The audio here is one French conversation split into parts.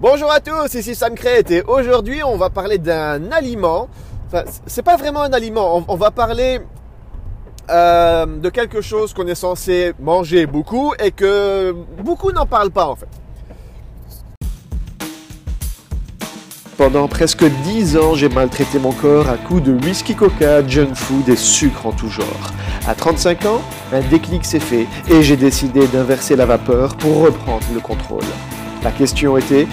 Bonjour à tous, ici Sam Crête et aujourd'hui on va parler d'un aliment. Enfin, c'est pas vraiment un aliment, on, va parler euh, de quelque chose qu'on est censé manger beaucoup et que beaucoup n'en parlent pas en fait. Pendant presque 10 ans, j'ai maltraité mon corps à coups de whisky coca, junk food et sucre en tout genre. À 35 ans, un déclic s'est fait et j'ai décidé d'inverser la vapeur pour reprendre le contrôle. La question était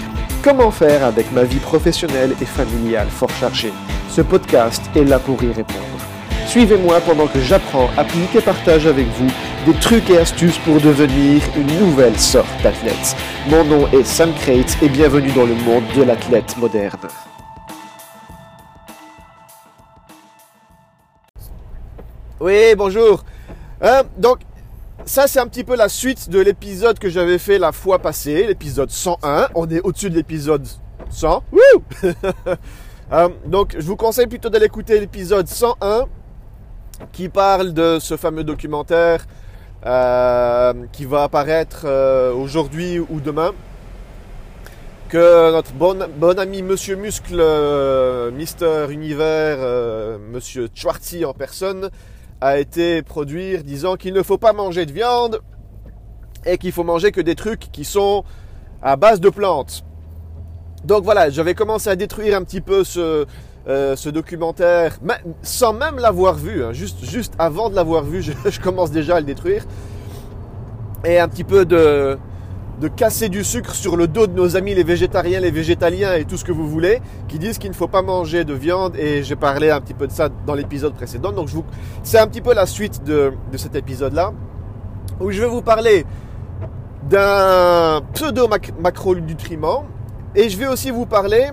comment faire avec ma vie professionnelle et familiale fort chargée? Ce podcast est là pour y répondre. Suivez-moi pendant que j'apprends, applique et partage avec vous des trucs et astuces pour devenir une nouvelle sorte d'athlète. Mon nom est Sam Crate et bienvenue dans le monde de l'athlète moderne. Oui, bonjour. Euh, ça, c'est un petit peu la suite de l'épisode que j'avais fait la fois passée, l'épisode 101. On est au-dessus de l'épisode 100. Euh, donc, je vous conseille plutôt d'aller écouter l'épisode 101 qui parle de ce fameux documentaire euh, qui va apparaître euh, aujourd'hui ou demain. Que notre bon, ami Monsieur Muscle, Mister Univers, Monsieur Schwartzy en personne, a été produire disant qu'il ne faut pas manger de viande et qu'il faut manger que des trucs qui sont à base de plantes. Donc voilà, j'avais commencé à détruire un petit peu ce, euh, ce documentaire sans même l'avoir vu, hein. juste, juste avant de l'avoir vu, je commence déjà à le détruire. Et un petit peu de, de casser du sucre sur le dos de nos amis les végétariens, les végétaliens et tout ce que vous voulez, qui disent qu'il ne faut pas manger de viande. Et j'ai parlé un petit peu de ça dans l'épisode précédent. Donc c'est un petit peu la suite de, cet épisode-là, où je vais vous parler d'un pseudo-macronutriment. Et je vais aussi vous parler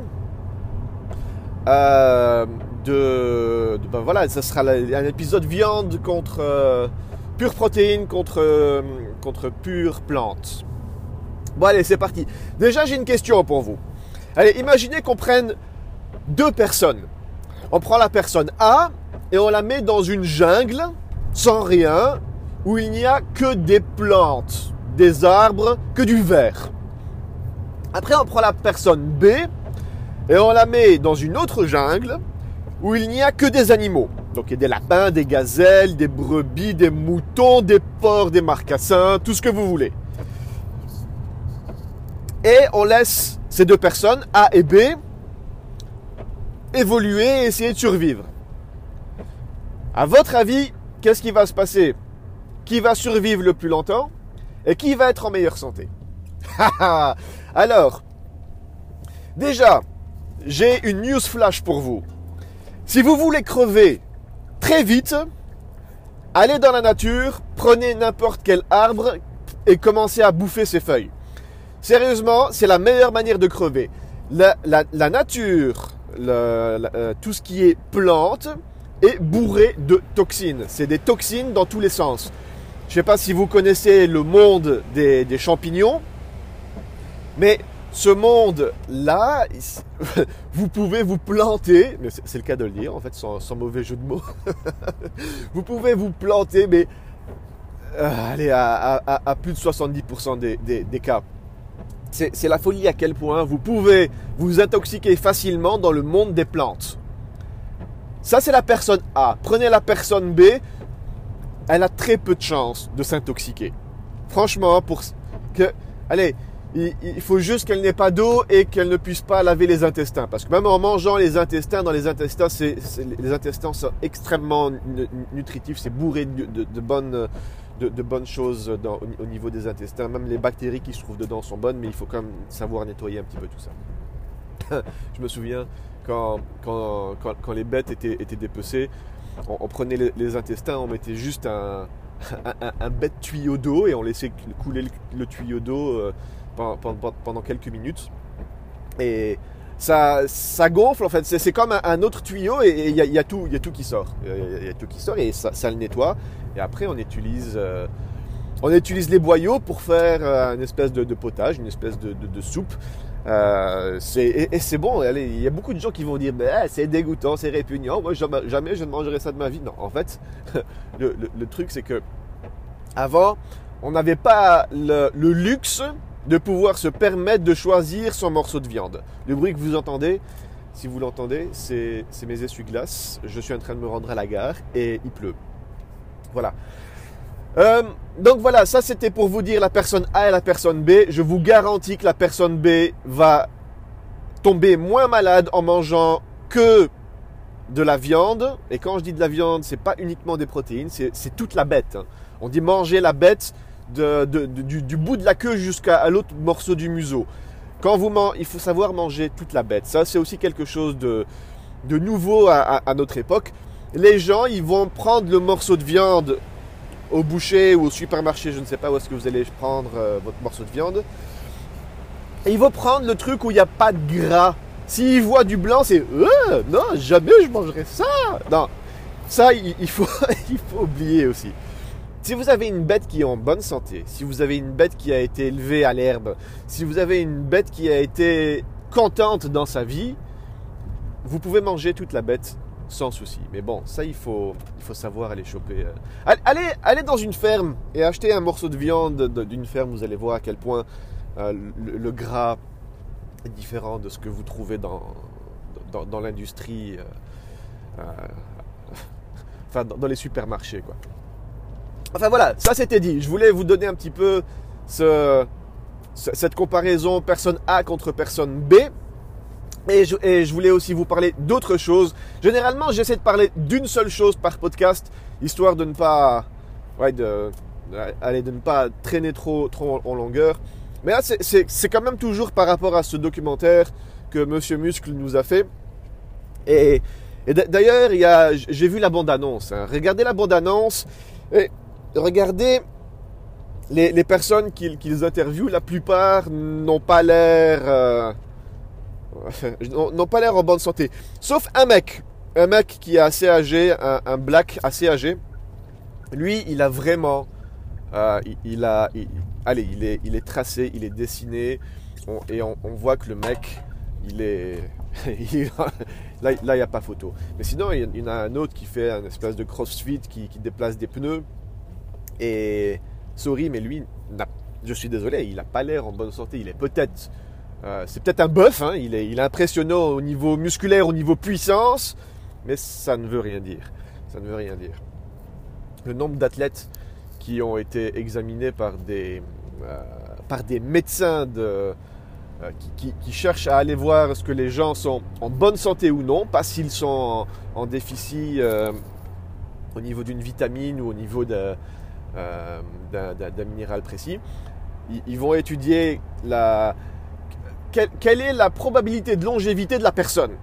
euh, de, ben voilà, ça sera un épisode viande contre euh, pure protéine contre, euh, contre pure plante. Bon allez, c'est parti. Déjà, j'ai une question pour vous. Allez, imaginez qu'on prenne deux personnes. On prend la personne A et on la met dans une jungle sans rien où il n'y a que des plantes, des arbres, que du verre. Après, on prend la personne B et on la met dans une autre jungle où il n'y a que des animaux. Donc il y a des lapins, des gazelles, des brebis, des moutons, des porcs, des marcassins, tout ce que vous voulez et on laisse ces deux personnes, A et B, évoluer et essayer de survivre. À votre avis, qu'est-ce qui va se passer Qui va survivre le plus longtemps et qui va être en meilleure santé Alors, déjà, j'ai une news flash pour vous. Si vous voulez crever très vite, allez dans la nature, prenez n'importe quel arbre et commencez à bouffer ses feuilles. Sérieusement, c'est la meilleure manière de crever. La, nature, euh, tout ce qui est plante, est bourré de toxines. C'est des toxines dans tous les sens. Je ne sais pas si vous connaissez le monde des, champignons, mais ce monde-là, vous pouvez vous planter, mais c'est le cas de le dire en fait, sans, mauvais jeu de mots. vous pouvez vous planter, mais euh, allez, à, plus de 70% des cas. C'est la folie à quel point vous pouvez vous intoxiquer facilement dans le monde des plantes. Ça, c'est la personne A. Prenez la personne B. Elle a très peu de chances de s'intoxiquer. Franchement, pour que, allez, il, faut juste qu'elle n'ait pas d'eau et qu'elle ne puisse pas laver les intestins. Parce que même en mangeant les intestins, dans les intestins, les intestins sont extrêmement nutritifs. C'est bourré de bonnes de, bonnes choses au, niveau des intestins. Même les bactéries qui se trouvent dedans sont bonnes, mais il faut quand même savoir nettoyer un petit peu tout ça. je me souviens quand, quand, quand, les bêtes étaient, étaient dépecées, on, prenait les, intestins, on mettait juste un, un, bête tuyau d'eau et on laissait couler le, tuyau d'eau euh, pendant, pendant, quelques minutes. Et ça, gonfle en fait. C'est comme un, autre tuyau et il y, a, tout, y a tout qui sort. Il y, a tout qui sort et ça, ça, le nettoie. Et après, on utilise, euh, on utilise les boyaux pour faire euh, une espèce de, potage, une espèce de, soupe. Euh, et, c'est bon. il y a beaucoup de gens qui vont dire bah, c'est dégoûtant, c'est répugnant. Moi, jamais, je ne mangerai ça de ma vie. Non, en fait, le, truc, c'est que avant, on n'avait pas le, luxe de pouvoir se permettre de choisir son morceau de viande. Le bruit que vous entendez, si vous l'entendez, c'est mes essuie-glaces. Je suis en train de me rendre à la gare et il pleut. Voilà. Euh, donc voilà, ça c'était pour vous dire la personne A et la personne B. Je vous garantis que la personne B va tomber moins malade en mangeant que de la viande. Et quand je dis de la viande, c'est pas uniquement des protéines, c'est toute la bête. Hein. On dit manger la bête du, bout de la queue jusqu'à l'autre morceau du museau. Quand vous il faut savoir manger toute la bête. Ça, c'est aussi quelque chose de, nouveau à, notre époque. Les gens, ils vont prendre le morceau de viande au boucher ou au supermarché, je ne sais pas où est-ce que vous allez prendre euh, votre morceau de viande. Et ils vont prendre le truc où il n'y a pas de gras. S'ils voient du blanc, c'est euh, non, jamais je mangerai ça. Non, ça, il, faut, il faut oublier aussi. Si vous avez une bête qui est en bonne santé, si vous avez une bête qui a été élevée à l'herbe, si vous avez une bête qui a été contente dans sa vie, vous pouvez manger toute la bête sans souci. Mais bon, ça, il faut, il faut savoir aller choper. Euh. Allez, allez dans une ferme et achetez un morceau de viande d'une ferme. Vous allez voir à quel point euh, le, gras est différent de ce que vous trouvez dans, dans, l'industrie, euh, enfin dans, dans les supermarchés. Quoi. Enfin voilà, ça c'était dit. Je voulais vous donner un petit peu cette comparaison personne A contre personne B. Et je, voulais aussi vous parler d'autre chose. Généralement, j'essaie de parler d'une seule chose par podcast, histoire de ne pas, ouais, de, de ne pas traîner trop, trop en, longueur. Mais là, c'est quand même toujours par rapport à ce documentaire que Monsieur Muscle nous a fait. Et, d'ailleurs, j'ai vu la bande-annonce. Hein. Regardez la bande-annonce. Regardez les, personnes qu'ils interviewent, la plupart n'ont pas l'air euh, n'ont pas l'air en bonne santé. Sauf un mec, un mec qui est assez âgé, un, black assez âgé. Lui, il a vraiment, euh, il, a, allez, il est, il est tracé, il est dessiné, et on, voit que le mec, il est, là, il n'y a pas photo. Mais sinon, il y en a un autre qui fait un espèce de crossfit, qui déplace des pneus. Et sorry, mais lui, je suis désolé, il n'a pas l'air en bonne santé. Il est peut-être, euh, c'est peut-être un bœuf. Hein, il, est, impressionnant au niveau musculaire, au niveau puissance, mais ça ne veut rien dire. Ça ne veut rien dire. Le nombre d'athlètes qui ont été examinés par des, euh, par des médecins de, euh, qui, cherchent à aller voir ce que les gens sont en bonne santé ou non, pas s'ils sont en, déficit au niveau d'une vitamine ou au niveau de, euh, d'un minéral précis. Ils, vont étudier la, quelle, est la probabilité de longévité de la personne.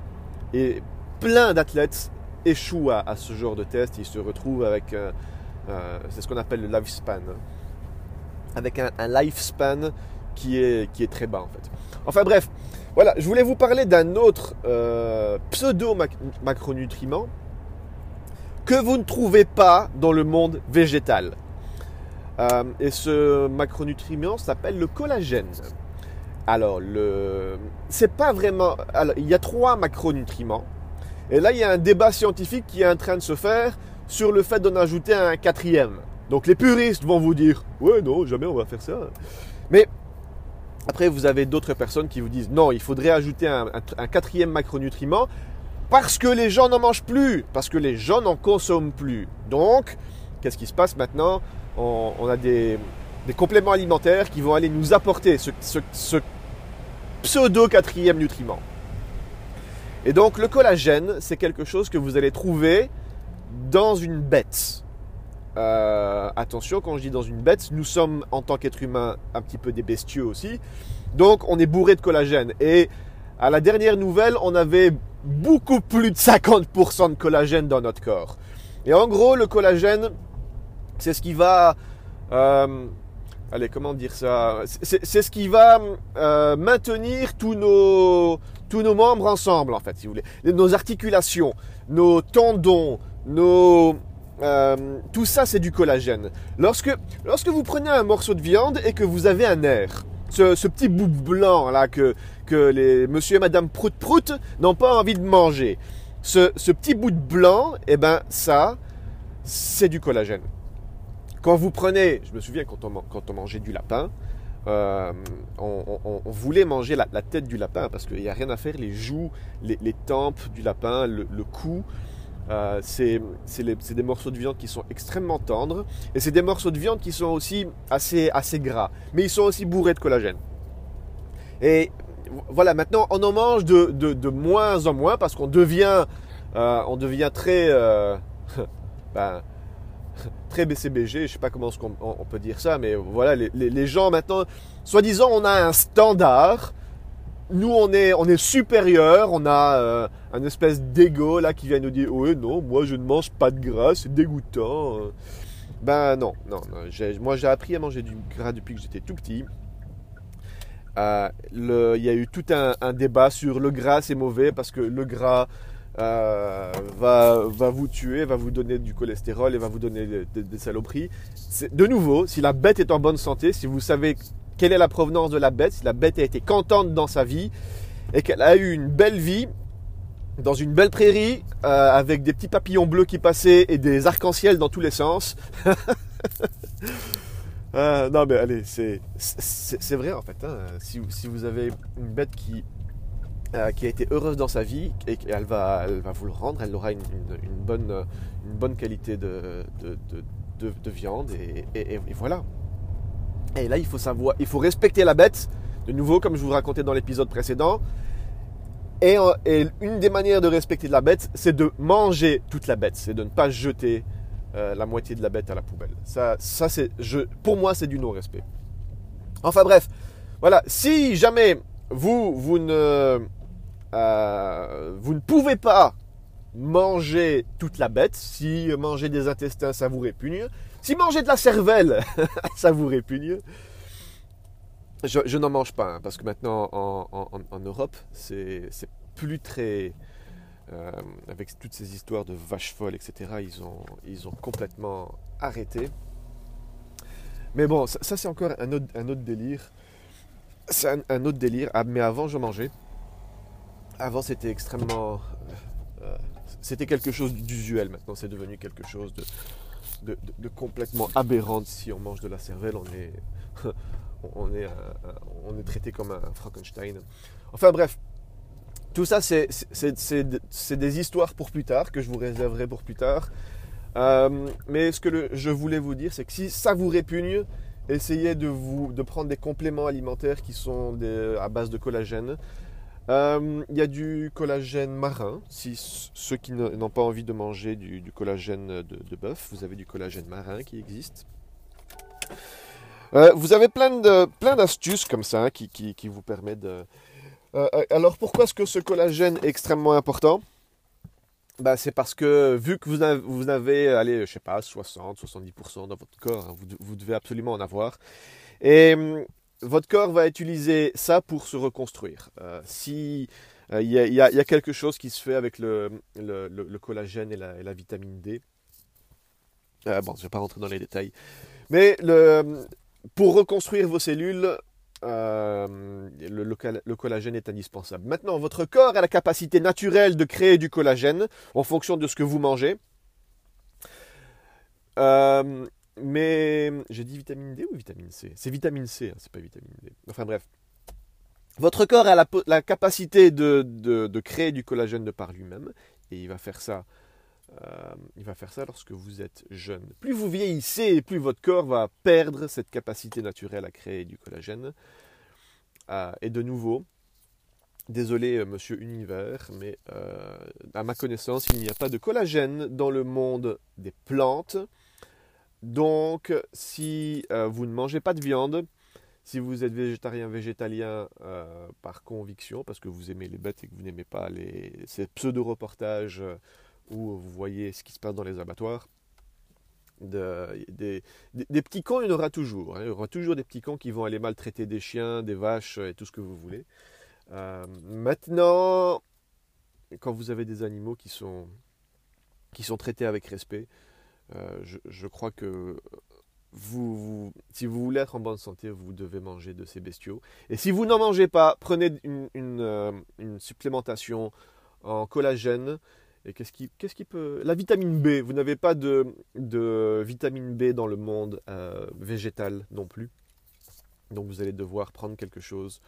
Et plein d'athlètes échouent à, ce genre de test. Ils se retrouvent avec, euh, euh, c'est ce qu'on appelle le lifespan, avec un, lifespan qui est, qui est très bas en fait. Enfin bref, voilà, je voulais vous parler d'un autre pseudo-macronutriment que vous ne trouvez pas dans le monde végétal. Euh, et ce macronutriment s'appelle le collagène. Alors, le... c'est pas vraiment. Il y a trois macronutriments. Et là, il y a un débat scientifique qui est en train de se faire sur le fait d'en ajouter un quatrième. Donc, les puristes vont vous dire Ouais, non, jamais on va faire ça. Mais après, vous avez d'autres personnes qui vous disent Non, il faudrait ajouter un, un quatrième macronutriment parce que les gens n'en mangent plus, parce que les gens n'en consomment plus. Donc, qu'est-ce qui se passe maintenant? On, a des, compléments alimentaires qui vont aller nous apporter ce, pseudo quatrième nutriment. Et donc le collagène, c'est quelque chose que vous allez trouver dans une bête. Euh, attention, quand je dis dans une bête, nous sommes en tant qu'être humain un petit peu des bestiaux aussi. Donc on est bourré de collagène. Et à la dernière nouvelle, on avait beaucoup plus de 50% de collagène dans notre corps. Et en gros, le collagène, c'est ce qui va... Euh, allez, comment dire ça? C'est ce qui va euh, maintenir tous nos, tous nos membres ensemble, en fait, si vous voulez. Nos articulations, nos tendons, nos... Euh, tout ça, c'est du collagène. Lorsque, lorsque vous prenez un morceau de viande et que vous avez un nerf, ce, petit bout blanc là que, que les monsieur et madame prout prout n'ont pas envie de manger, ce, ce petit bout de blanc, eh ben ça, c'est du collagène. Quand vous prenez, je me souviens quand on, mangeait du lapin, euh, on, voulait manger la, tête du lapin parce qu'il n'y a rien à faire, les joues, les, tempes du lapin, le, cou. Euh, c'est des morceaux de viande qui sont extrêmement tendres et c'est des morceaux de viande qui sont aussi assez, assez gras, mais ils sont aussi bourrés de collagène. Et voilà, maintenant on en mange de, moins en moins parce qu'on devient, euh, devient très, ben, très BCBG, je ne sais pas comment on, peut dire ça, mais voilà, les, gens maintenant, soi-disant, on a un standard. Nous, on est, on est supérieur, on a euh, un espèce d'ego là qui vient nous dire Oui, non, moi je ne mange pas de gras, c'est dégoûtant. Ben non, non, moi j'ai appris à manger du gras depuis que j'étais tout petit. Euh, il y a eu tout un, un débat sur le gras c'est mauvais parce que le gras euh, va, va vous tuer, va vous donner du cholestérol et va vous donner des, saloperies. De nouveau, si la bête est en bonne santé, si vous savez quelle est la provenance de la bête, si la bête a été contente dans sa vie et qu'elle a eu une belle vie dans une belle prairie euh, avec des petits papillons bleus qui passaient et des arcs-en-ciel dans tous les sens. Euh, non mais allez, c'est vrai en fait. Hein. Si, si, vous avez une bête qui euh, qui a été heureuse dans sa vie et qu'elle va, elle va vous le rendre, elle aura une, bonne, une bonne qualité de, de, viande et, voilà. Et là, il faut savoir, il faut respecter la bête, de nouveau, comme je vous racontais dans l'épisode précédent. Et, et, une des manières de respecter la bête, c'est de manger toute la bête, c'est de ne pas jeter euh, la moitié de la bête à la poubelle. Ça, ça c'est, je, pour moi, c'est du non-respect. Enfin bref, voilà. Si jamais vous, vous ne euh, vous ne pouvez pas manger toute la bête. Si manger des intestins, ça vous répugne. Si manger de la cervelle, ça vous répugne. Je, n'en mange pas, hein, parce que maintenant en, Europe, c'est plus très... Euh, avec toutes ces histoires de vaches folles, etc., ils ont, complètement arrêté. Mais bon, ça, c'est encore un autre, délire. C'est un, un, autre délire. Ah, mais avant, je mangeais avant c'était extrêmement. Euh, euh, c'était quelque chose d'usuel. Maintenant c'est devenu quelque chose de, complètement aberrant. Si on mange de la cervelle, on est, on est, on est traité comme un Frankenstein. Enfin bref, tout ça c'est des histoires pour plus tard, que je vous réserverai pour plus tard. Euh, mais ce que je voulais vous dire, c'est que si ça vous répugne, essayez de, vous, de prendre des compléments alimentaires qui sont à base de collagène. Euh, il y a du collagène marin. Si ceux qui n'ont pas envie de manger du, collagène de, bœuf, vous avez du collagène marin qui existe. Euh, vous avez plein de plein d'astuces comme ça qui, qui, vous permettent de. Euh, alors pourquoi est-ce que ce collagène est extrêmement important? Bah, c'est parce que vu que vous avez, vous avez allez, je sais pas, 60-70% dans votre corps, hein, vous, vous, devez absolument en avoir. Et votre corps va utiliser ça pour se reconstruire. Euh, si euh, il y, a quelque chose qui se fait avec le, collagène et la, vitamine D. Euh, bon, je ne vais pas rentrer dans les détails. Mais pour reconstruire vos cellules, le, collagène est indispensable. Maintenant, votre corps a la capacité naturelle de créer du collagène en fonction de ce que vous mangez. Mais j'ai dit vitamine D ou vitamine C? C'est vitamine C, hein, c'est pas vitamine D. Enfin bref. Votre corps a la, capacité de, créer du collagène de par lui-même et il va faire ça. Euh, il va faire ça lorsque vous êtes jeune. Plus vous vieillissez, plus votre corps va perdre cette capacité naturelle à créer du collagène. Euh, et de nouveau, désolé euh, Monsieur Univers, mais à ma connaissance, il n'y a pas de collagène dans le monde des plantes. Donc, si euh, vous ne mangez pas de viande, si vous êtes végétarien, végétalien euh, par conviction, parce que vous aimez les bêtes et que vous n'aimez pas les, ces pseudo-reportages euh, où vous voyez ce qui se passe dans les abattoirs, des, petits cons, il y en aura toujours. Hein. Il y aura toujours des petits cons qui vont aller maltraiter des chiens, des vaches et tout ce que vous voulez. maintenant, quand vous avez des animaux qui sont, qui sont traités avec respect, euh, je, crois que vous, si vous voulez être en bonne santé, vous devez manger de ces bestiaux. Et si vous n'en mangez pas, prenez une, euh, supplémentation en collagène. Et qu'est-ce qui, qu'est-ce qui peut... La vitamine B, vous n'avez pas de, vitamine B dans le monde euh, végétal non plus. Donc vous allez devoir prendre quelque chose.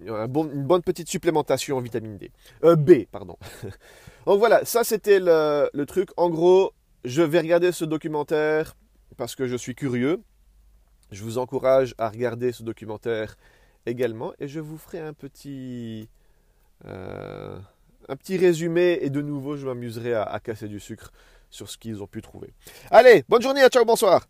Une bonne petite supplémentation en vitamine D. B, pardon. Donc voilà, ça c'était le truc. En gros, je vais regarder ce documentaire parce que je suis curieux. Je vous encourage à regarder ce documentaire également et je vous ferai un petit, euh, un petit résumé et de nouveau je m'amuserai à, casser du sucre sur ce qu'ils ont pu trouver. Allez, bonne journée, à ciao, bonsoir